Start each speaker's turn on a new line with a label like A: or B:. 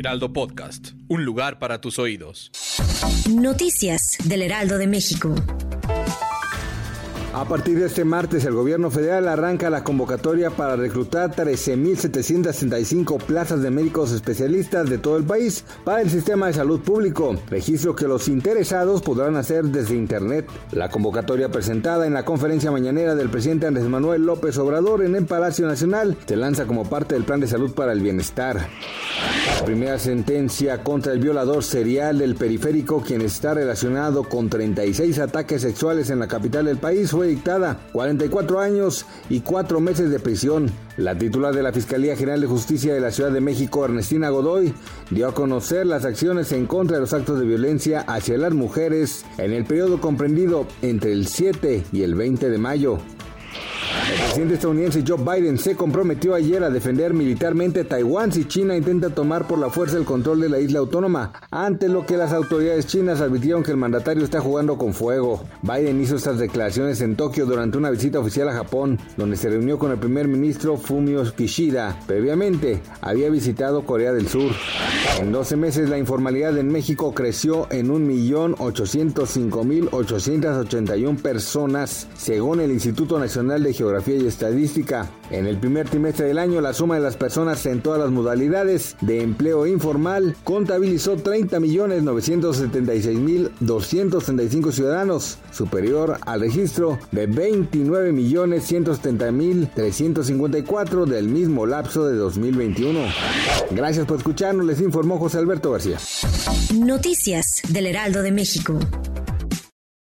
A: Heraldo Podcast, un lugar para tus oídos.
B: Noticias del Heraldo de México.
C: A partir de este martes, el gobierno federal arranca la convocatoria para reclutar 13.765 plazas de médicos especialistas de todo el país para el sistema de salud público, registro que los interesados podrán hacer desde Internet. La convocatoria presentada en la conferencia mañanera del presidente Andrés Manuel López Obrador en el Palacio Nacional se lanza como parte del Plan de Salud para el Bienestar. La primera sentencia contra el violador serial del periférico, quien está relacionado con 36 ataques sexuales en la capital del país, fue dictada 44 años y 4 meses de prisión. La titular de la Fiscalía General de Justicia de la Ciudad de México, Ernestina Godoy, dio a conocer las acciones en contra de los actos de violencia hacia las mujeres en el periodo comprendido entre el 7 y el 20 de mayo. El presidente estadounidense Joe Biden se comprometió ayer a defender militarmente Taiwán si China intenta tomar por la fuerza el control de la isla autónoma, ante lo que las autoridades chinas advirtieron que el mandatario está jugando con fuego. Biden hizo estas declaraciones en Tokio durante una visita oficial a Japón, donde se reunió con el primer ministro Fumio Kishida. Previamente, había visitado Corea del Sur. En 12 meses, la informalidad en México creció en 1.805.881 personas, según el Instituto Nacional de Geografía y Estadística. En el primer trimestre del año, la suma de las personas en todas las modalidades de empleo informal contabilizó 30.976.235 ciudadanos, superior al registro de 29.170.354 del mismo lapso de 2021. Gracias por escucharnos, les informó José Alberto García.
B: Noticias del Heraldo de México.